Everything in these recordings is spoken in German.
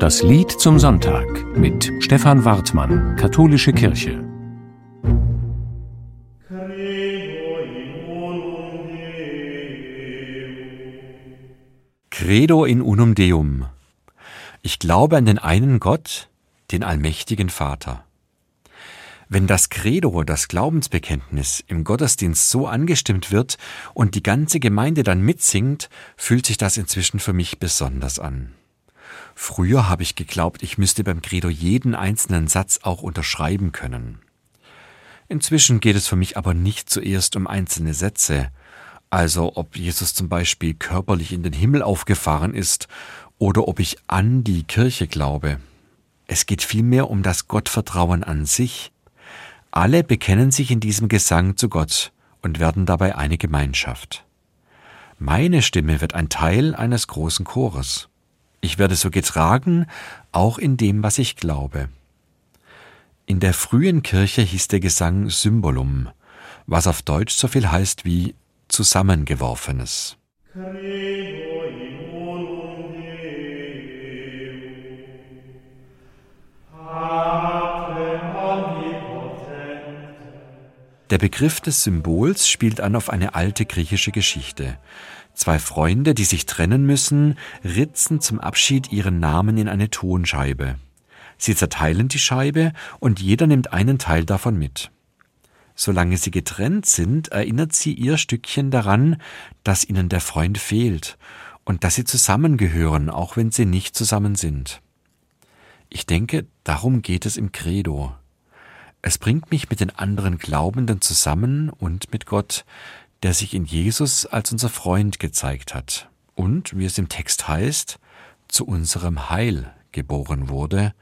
Das Lied zum Sonntag mit Stefan Wartmann, Katholische Kirche. Credo in unum Deum. Ich glaube an den einen Gott, den allmächtigen Vater. Wenn das Credo, das Glaubensbekenntnis, im Gottesdienst so angestimmt wird und die ganze Gemeinde dann mitsingt, fühlt sich das inzwischen für mich besonders an. Früher habe ich geglaubt, ich müsste beim Credo jeden einzelnen Satz auch unterschreiben können. Inzwischen geht es für mich aber nicht zuerst um einzelne Sätze, also ob Jesus zum Beispiel körperlich in den Himmel aufgefahren ist oder ob ich an die Kirche glaube. Es geht vielmehr um das Gottvertrauen an sich, alle bekennen sich in diesem Gesang zu Gott und werden dabei eine Gemeinschaft. Meine Stimme wird ein Teil eines großen Chores. Ich werde so getragen, auch in dem, was ich glaube. In der frühen Kirche hieß der Gesang Symbolum, was auf Deutsch so viel heißt wie zusammengeworfenes. Der Begriff des Symbols spielt an auf eine alte griechische Geschichte. Zwei Freunde, die sich trennen müssen, ritzen zum Abschied ihren Namen in eine Tonscheibe. Sie zerteilen die Scheibe und jeder nimmt einen Teil davon mit. Solange sie getrennt sind, erinnert sie ihr Stückchen daran, dass ihnen der Freund fehlt und dass sie zusammengehören, auch wenn sie nicht zusammen sind. Ich denke, darum geht es im Credo. Es bringt mich mit den anderen Glaubenden zusammen und mit Gott, der sich in Jesus als unser Freund gezeigt hat und, wie es im Text heißt, zu unserem Heil geboren wurde,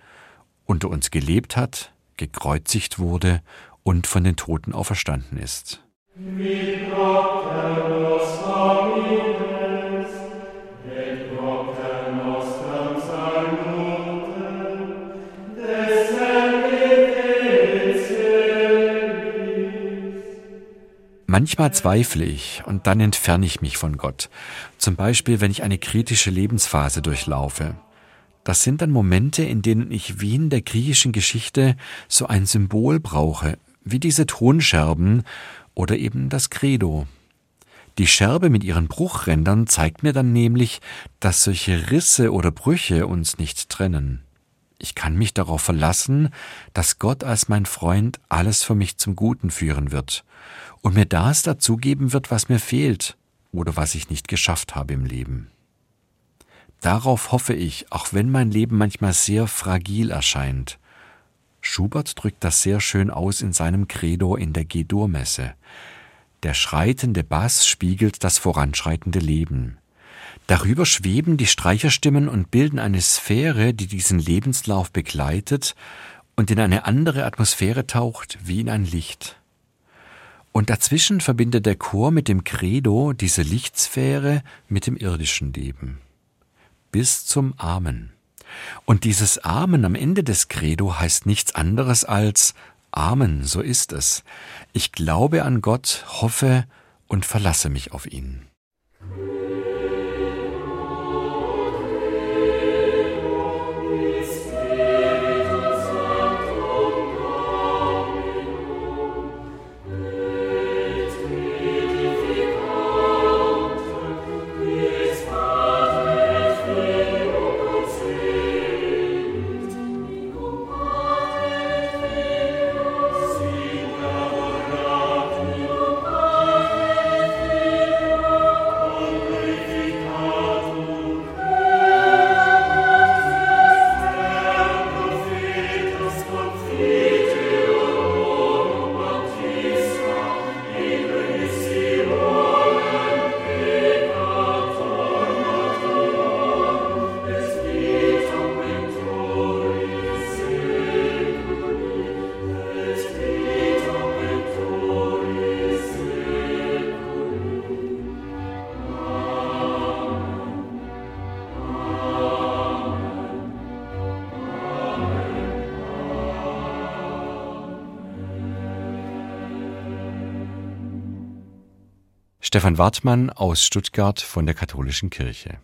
unter uns gelebt hat, gekreuzigt wurde und von den Toten auferstanden ist. Mit Gott, Manchmal zweifle ich und dann entferne ich mich von Gott. Zum Beispiel, wenn ich eine kritische Lebensphase durchlaufe. Das sind dann Momente, in denen ich wie in der griechischen Geschichte so ein Symbol brauche, wie diese Tonscherben oder eben das Credo. Die Scherbe mit ihren Bruchrändern zeigt mir dann nämlich, dass solche Risse oder Brüche uns nicht trennen. Ich kann mich darauf verlassen, dass Gott als mein Freund alles für mich zum Guten führen wird und mir das dazugeben wird, was mir fehlt oder was ich nicht geschafft habe im Leben. Darauf hoffe ich, auch wenn mein Leben manchmal sehr fragil erscheint. Schubert drückt das sehr schön aus in seinem Credo in der G-Dur-Messe. Der schreitende Bass spiegelt das voranschreitende Leben. Darüber schweben die Streicherstimmen und bilden eine Sphäre, die diesen Lebenslauf begleitet und in eine andere Atmosphäre taucht, wie in ein Licht. Und dazwischen verbindet der Chor mit dem Credo diese Lichtsphäre mit dem irdischen Leben. Bis zum Amen. Und dieses Amen am Ende des Credo heißt nichts anderes als Amen, so ist es. Ich glaube an Gott, hoffe und verlasse mich auf ihn. Stefan Wartmann aus Stuttgart von der Katholischen Kirche.